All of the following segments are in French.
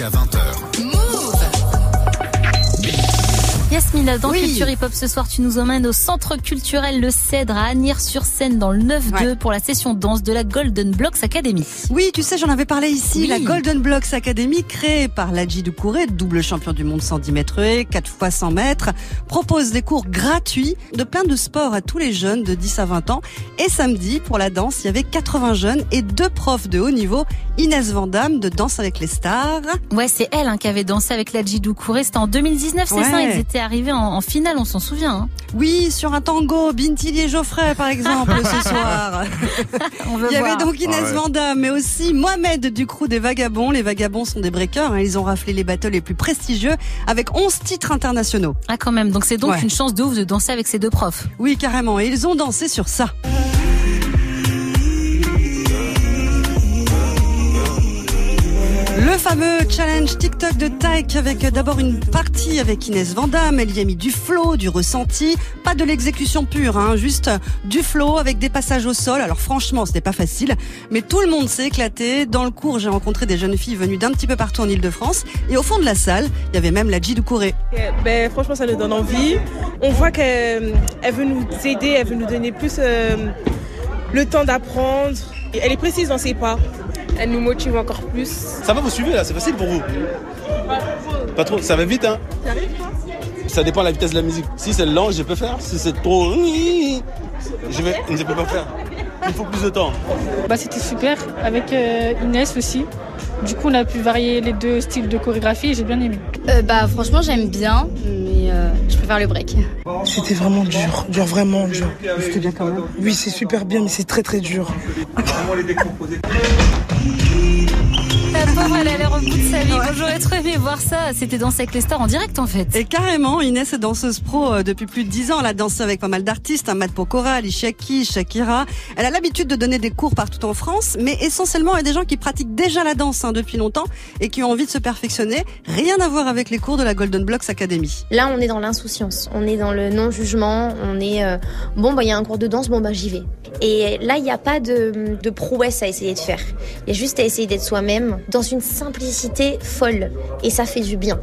jusqu'à 20h. Yasmina, dans Oui. Culture Hip Hop ce soir, tu nous emmènes au centre culturel Le Cèdre à Agnières-sur-Seine dans le 9-2 Ouais. pour la session danse de la Golden Blocks Academy. Oui, tu sais, j'en avais parlé ici. Oui. La Golden Blocks Academy, créée par Ladji Doucouré, double champion du monde 110 mètres haies, 4 fois 100 mètres, propose des cours gratuits de plein de sports à tous les jeunes de 10 à 20 ans. Et samedi, pour la danse, il y avait 80 jeunes et deux profs de haut niveau, Inès Vandamme de Danse avec les stars. Ouais, c'est elle hein, qui avait dansé avec la Jidou Kouré. C'était en 2019, c'est Ouais. ça Ils étaient arrivés en, en finale, on s'en souvient. hein. Oui, sur un tango, Bintili et Geoffrey, par exemple, ce soir. On veut Il y voir. avait donc Inès Ah ouais. Vandamme, mais aussi Mohamed du crew des Vagabonds. Les Vagabonds sont des breakers. hein. Ils ont raflé les battles les plus prestigieux avec 11 titres internationaux. Ah quand même, donc c'est donc Ouais. une chance de ouf de danser avec ces deux profs. Oui, carrément. Et ils ont dansé sur ça. Fameux challenge TikTok de Tyke avec d'abord une partie avec Inès Vandamme. Elle y a mis du flow, du ressenti, pas de l'exécution pure, hein, juste du flow avec des passages au sol. Alors franchement, c'était pas facile, mais tout le monde s'est éclaté. Dans le cours, j'ai rencontré des jeunes filles venues d'un petit peu partout en Ile-de-France. Et au fond de la salle, il y avait même la G Kouré. Euh, Ben, franchement, ça nous donne envie. On voit qu'elle elle veut nous aider, elle veut nous donner plus euh, le temps d'apprendre. Elle est précise dans ses pas. Elle nous motive encore plus. Ça va, vous suivez là, c'est facile pour vous Pas trop, ça va vite hein Ça dépend de la vitesse de la musique. Si c'est lent, je peux faire. Si c'est trop. Je vais, je peux pas faire. Il faut plus de temps. Bah, c'était super avec euh, Inès aussi. Du coup, on a pu varier les deux styles de chorégraphie et j'ai bien aimé. Euh, bah franchement j'aime bien, mais euh, je le break. C'était vraiment dur, dur, vraiment dur. C'était bien quand même. Oui, c'est super bien, mais c'est très très dur. La pauvre, elle a l'air au bout de sa vie. Moi, J'aurais trop aimé voir ça. C'était danser avec les stars en direct en fait. Et carrément, Inès est danseuse pro euh, depuis plus de 10 ans. Elle a dansé avec pas mal d'artistes, hein, Matt Pokora, Alicia Keys, Shakira. Elle a l'habitude de donner des cours partout en France, mais essentiellement, il y a des gens qui pratiquent déjà la danse hein, depuis longtemps et qui ont envie de se perfectionner. Rien à voir avec les cours de la Golden Blocks Academy. Là on est dans l'insouciance, on est dans le non-jugement, on est euh, bon bah il y a un cours de danse, bon bah j'y vais. Et là il n'y a pas de, prouesse à essayer de faire. Il y a juste à essayer d'être soi-même dans une simplicité folle. Et ça fait du bien.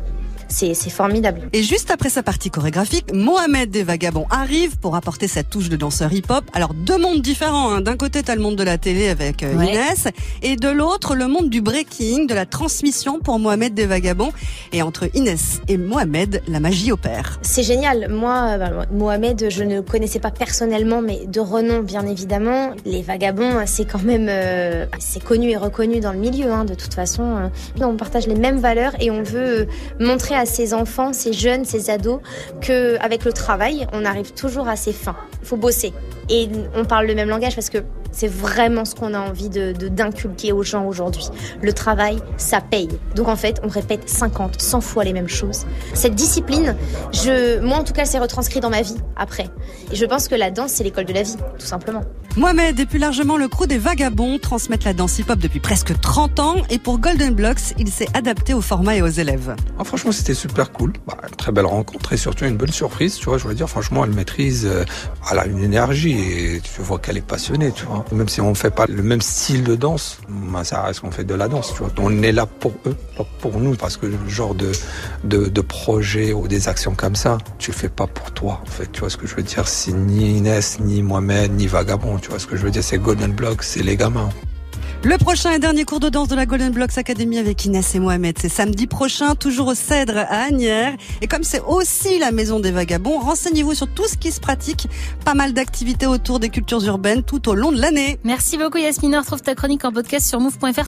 C'est formidable. Et juste après sa partie chorégraphique, Mohamed des Vagabonds arrive pour apporter sa touche de danseur hip-hop. Alors deux mondes différents. hein. D'un côté, t'as le monde de la télé avec euh, Ouais. Inès, et de l'autre, le monde du breaking, de la transmission pour Mohamed des Vagabonds. Et entre Inès et Mohamed, la magie opère. C'est génial. Moi, euh, bah, Mohamed, je ne connaissais pas personnellement, mais de renom, bien évidemment. Les vagabonds, c'est quand même, euh, c'est connu et reconnu dans le milieu, hein, de toute façon. euh. On partage les mêmes valeurs et on veut euh, montrer à ces enfants, ces jeunes, ces ados, que avec le travail, on arrive toujours à ses fins. Il faut bosser. Et on parle le même langage parce que c'est vraiment ce qu'on a envie de d'inculquer aux gens aujourd'hui. Le travail, ça paye. Donc en fait, on répète 50, 100 fois les mêmes choses. Cette discipline, je, moi en tout cas, c'est retranscrit dans ma vie après. Et je pense que la danse, c'est l'école de la vie, tout simplement. Mohamed et plus largement le crew des Vagabonds transmettent la danse hip-hop depuis presque 30 ans et pour Golden Blocks, il s'est adapté au format et aux élèves. Ah, franchement, c'était super cool. Bah, très belle rencontre et surtout une bonne surprise, tu vois. Je veux dire, franchement, elle maîtrise, euh, elle a une énergie et tu vois qu'elle est passionnée, tu vois. Même si on fait pas le même style de danse, bah, ça reste qu'on fait de la danse, tu vois. On est là pour eux, pas pour nous, parce que le genre de, de, de projet ou des actions comme ça, tu le fais pas pour toi, en fait. Tu vois ce que je veux dire? C'est ni Inès, ni Mohamed, ni Vagabond, tu vois ce que je veux dire? C'est Golden Block, c'est les gamins. Le prochain et dernier cours de danse de la Golden Blocks Academy avec Inès et Mohamed, c'est samedi prochain, toujours au Cèdre à Agnières. Et comme c'est aussi la maison des vagabonds, renseignez-vous sur tout ce qui se pratique. Pas mal d'activités autour des cultures urbaines tout au long de l'année. Merci beaucoup Yasmina. On retrouve ta chronique en podcast sur move.fr.